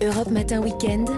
Europe Matin Weekend,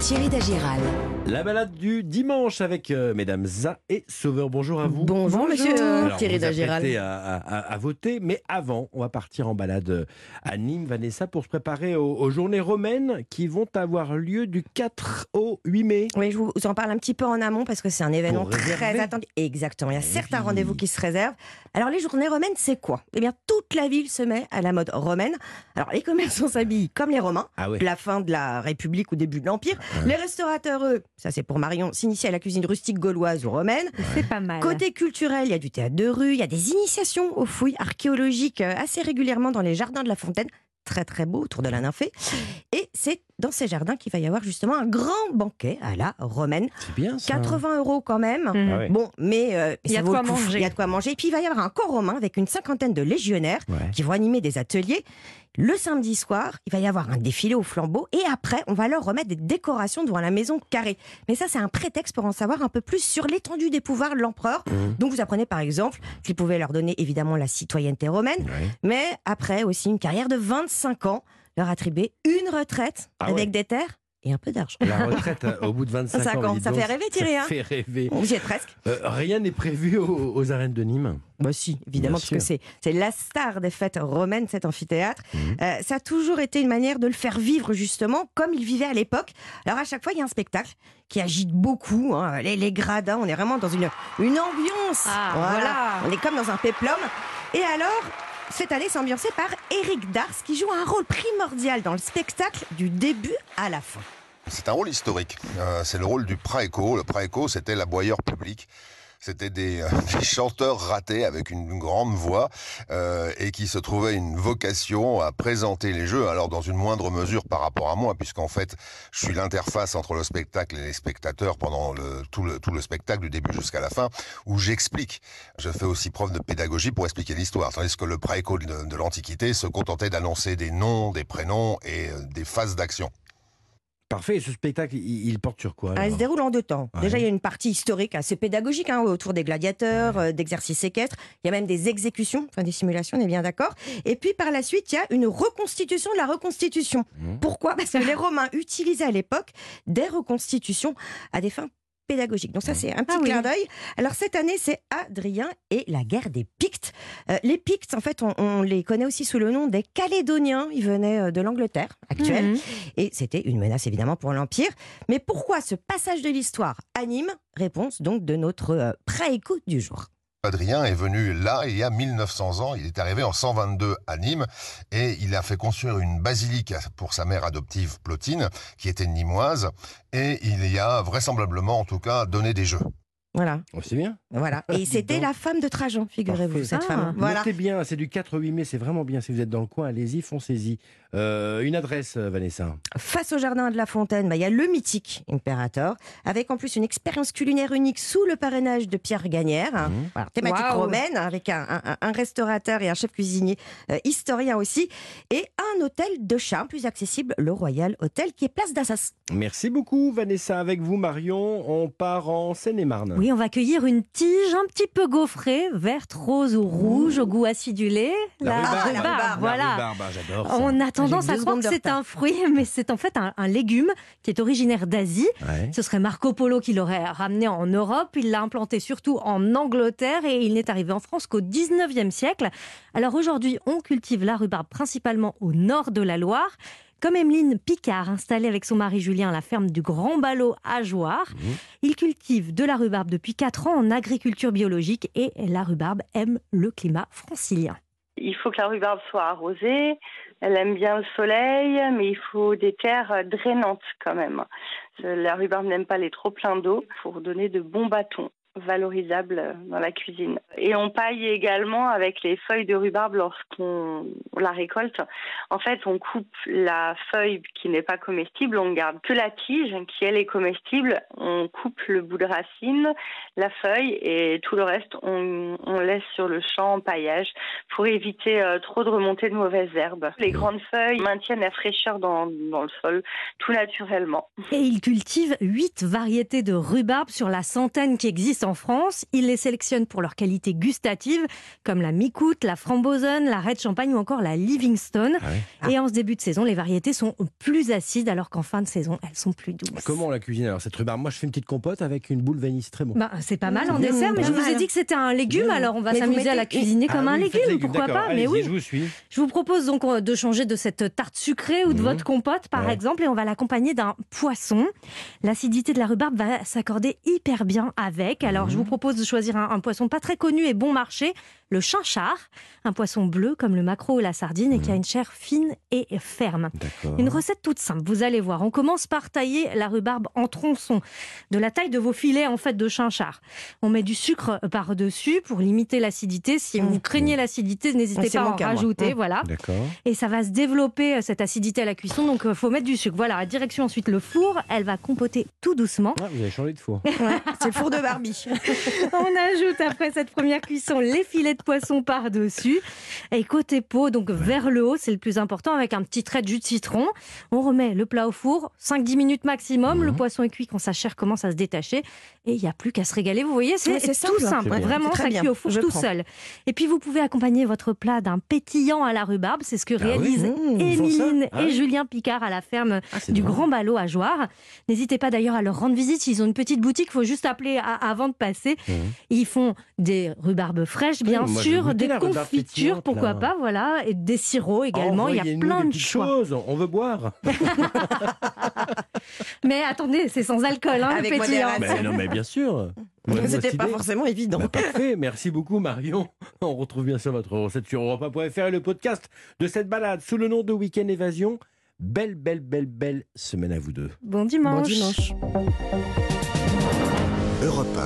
Thierry Dagiral. La balade du dimanche avec euh, mesdames Za et Sauveur. Bonjour à vous. Bonjour, monsieur euh, Alors, Thierry apprêtez À, à- à voter, mais avant, on va partir en balade euh, à Nîmes, Vanessa, pour se préparer aux, aux journées romaines qui vont avoir lieu du 4 au 8 mai. Oui, je vous en parle un petit peu en amont parce que c'est un événement très attendu. Exactement, il y a certains rendez-vous qui se réservent. Alors les journées romaines, c'est quoi? Eh bien, toute la ville se met à la mode romaine. Alors les commerçants s'habillent comme les Romains, Ah ouais. la fin de la République ou début de l'Empire. Les restaurateurs, eux, ça c'est pour Marion, s'initient à la cuisine rustique gauloise ou romaine. C'est pas mal. Côté culturel, il y a du théâtre de rue, il y a des initiations aux fouilles archéologiques euh, assez régulièrement dans les jardins de la Fontaine. Très très beau autour de la nymphée. Et c'est dans ces jardins qu'il va y avoir justement un grand banquet à la romaine. C'est bien ça. 80 euros quand même. Ah ouais. Bon, mais euh, Il y a de quoi manger. Il y a de quoi manger. Et puis il va y avoir un corps romain avec une cinquantaine de légionnaires Ouais. qui vont animer des ateliers. Le samedi soir, il va y avoir un défilé au flambeau et après, on va leur remettre des décorations devant la maison carrée. Mais ça, c'est un prétexte pour en savoir un peu plus sur l'étendue des pouvoirs de l'empereur. Mhm. Donc vous apprenez par exemple qu'il pouvait leur donner évidemment la citoyenneté romaine, mais après aussi une carrière de 25 ans, leur attribuer une retraite Ah avec ouais. des terres et un peu d'argent. La retraite euh, au bout de 25 25 ans. ça donc, fait rêver, Thierry, Ça hein fait rêver. Vous y presque. Euh, rien n'est prévu aux, aux arènes de Nîmes. Bah si, évidemment, Bien parce que sûr. c'est c'est la star des fêtes romaines, cet amphithéâtre. Mhm. Euh, ça a toujours été une manière de le faire vivre justement comme il vivait à l'époque. Alors à chaque fois, il y a un spectacle qui agite beaucoup, hein, les, les gradins, on est vraiment dans une, une ambiance. Ah, voilà. On est comme dans un péplum. Et alors, cette année, c'est ambiancé par Eric Dars qui joue un rôle primordial dans le spectacle du début à la fin. C'est un rôle historique. Euh, c'est le rôle du praeco. Le praeco, c'était l'aboyeur public. C'était des, euh, chanteurs ratés avec une grande voix euh, et qui se trouvaient une vocation à présenter les jeux. Alors dans une moindre mesure par rapport à moi, puisqu'en fait, je suis l'interface entre le spectacle et les spectateurs pendant tout, le, spectacle du début jusqu'à la fin, où j'explique. Je fais aussi preuve de pédagogie pour expliquer l'histoire, tandis que le praeco de, l'Antiquité se contentait d'annoncer des noms, des prénoms et des phases d'action. Parfait. Et ce spectacle, il, il porte sur quoi Ah, il alors se déroule en deux temps. Ouais. Déjà, il y a une partie historique assez pédagogique hein, autour des gladiateurs, euh, d'exercices équestres. Il y a même des exécutions, enfin des simulations, on est bien d'accord. Et puis par la suite, il y a une reconstitution de la reconstitution. Mhm. Pourquoi? Parce que les Romains utilisaient à l'époque des reconstitutions à des fins pédagogiques. Donc ça, c'est un petit Ah oui. clin d'œil. Alors cette année, c'est Adrien et la guerre des Pictes. Euh, les Pictes, en fait, on, on les connaît aussi sous le nom des Calédoniens. Ils venaient euh, de l'Angleterre actuelle. Mhm. Et c'était une menace évidemment pour l'Empire. Mais pourquoi ce passage de l'histoire à Nîmes Réponse donc de notre euh, pré-écoute du jour. Adrien est venu là il y a 1900 ans. Il est arrivé en 122 à Nîmes et il a fait construire une basilique pour sa mère adoptive Plotine, qui était nîmoise. Et il y a vraisemblablement, en tout cas, donné des jeux. Voilà, Oh, c'est bien. voilà. Et c'était la femme de Trajan, figurez-vous, cette Ah. femme. Voilà. Notez bien, c'est du 4 au 8 mai, c'est vraiment bien. Si vous êtes dans le coin, allez-y, foncez-y. Euh, une adresse, euh, Vanessa. Face au jardin de la Fontaine, bah, il y a le mythique Imperator, avec en plus une expérience culinaire unique sous le parrainage de Pierre Gagnère. hein. Voilà, thématique romaine, avec un, un- un restaurateur et un chef cuisinier euh, historien aussi, et un hôtel de charme plus accessible, le Royal Hotel, qui est place d'Assas. Merci beaucoup, Vanessa. Avec vous, Marion, on part en Seine-et-Marne. Oui, on va cueillir une tige un petit peu gaufrée, verte, rose ou rouge, au goût acidulé. La rhubarbe. La rhubarbe, voilà. La rhubarbe, ah, j'adore ça. On a tendance à croire que c'est un fruit, mais c'est en fait un, un légume qui est originaire d'Asie. Ouais. Ce serait Marco Polo qui l'aurait ramené en Europe. Il l'a implanté surtout en Angleterre et il n'est arrivé en France qu'au 19e siècle. Alors aujourd'hui, on cultive la rhubarbe principalement au nord de la Loire. Comme Emeline Picard, installée avec son mari Julien à la ferme du Grand Ballot à Joire, Mhm. il cultive de la rhubarbe depuis 4 ans en agriculture biologique et la rhubarbe aime le climat francilien. Il faut que la rhubarbe soit arrosée. Elle aime bien le soleil, mais il faut des terres euh, drainantes quand même. La rhubarbe n'aime pas les trop pleins d'eau pour donner de bons bâtons valorisables euh, dans la cuisine. Et on paille également avec les feuilles de rhubarbe lorsqu'on la récolte. En fait, on coupe la feuille qui n'est pas comestible, on garde que la tige qui elle est comestible. On coupe le bout de racine, la feuille et tout le reste on, laisse sur le champ en paillage pour éviter euh, trop de remontée de mauvaises herbes. Les grandes feuilles maintiennent la fraîcheur dans, dans le sol tout naturellement. Et il cultive huit variétés de rhubarbe sur la centaine qui existe en France. Il les sélectionne pour leur qualité gustative, comme la Micoute, la Frambozen, la Red Champagne ou encore la Livingstone. Ah. Et en ce début de saison, les variétés sont plus acides, alors qu'en fin de saison, elles sont plus douces. Comment on la cuisine alors cette rhubarbe? Moi, je fais une petite compote avec une boule vanille, c'est très bon. Bah, c'est pas mal en Mmh, dessert, mais je vous ai dit que c'était un légume, Mmh. alors on va s'amuser à la cuisiner Ah comme un légume, pourquoi pas Mais oui. je vous suis. Je vous propose donc euh, de changer de cette tarte sucrée ou de Mhm. votre compote, par Ouais. exemple, et on va l'accompagner d'un poisson. L'acidité de la rhubarbe va s'accorder hyper bien avec. Alors, je Mhm. vous propose de choisir un, un poisson pas très connu et bon marché, le chinchard, un poisson bleu comme le maquereau ou la sardine et qui a une chair fine et ferme. Une recette toute simple, vous allez voir. On commence par tailler la rhubarbe en tronçons, de la taille de vos filets en fait de chinchard. On met du sucre par-dessus pour limiter l'acidité. Si Mmh. vous craignez l'acidité, n'hésitez C'est pas à en rajouter. Mmh. Voilà. Et ça va se développer euh, cette acidité à la cuisson, donc il faut mettre du sucre. Voilà, direction ensuite le four. Elle va compoter tout doucement. Ah, vous avez changé de four. Ouais, c'est le four de Barbie. On ajoute après cette première cuisson les filets de poisson par-dessus. Et côté peau, donc vers le haut, c'est le plus important, avec un petit trait de jus de citron. On remet le plat au four, 5-10 minutes maximum. Mhm. Le poisson est cuit quand sa chair commence à se détacher. Et il n'y a plus qu'à se régaler. Vous voyez, c'est Ouais, tout simple. Vraiment, ça bien. cuit au four Je tout prends. seul. Et puis, vous pouvez accompagner votre plat d'un pétillant à la rhubarbe. C'est ce que Ah oui réalisent Mmh, Émiline Ah et oui Julien Picard à la ferme Ah, du. Grand Ballot à Joire. N'hésitez pas d'ailleurs à leur rendre visite. Ils ont une petite boutique, il faut juste appeler à- avant de passer. Mhm. Ils font des rhubarbes fraîches, bien moi, goûter des confitures, pourquoi là. pas, voilà, et des sirops également. Il y a plein des de choix. choses, on veut boire. Mais attendez, c'est sans alcool, hein, Avec. Mais non, mais bien sûr. C'était pas forcément évident. Bah, parfait, merci beaucoup Marion. On retrouve bien sûr votre recette sur europa.fr et le podcast de cette balade sous le nom de Week-end Évasion. Belle, belle, belle, belle semaine à vous deux. Bon Bon dimanche. dimanche. Europe 1.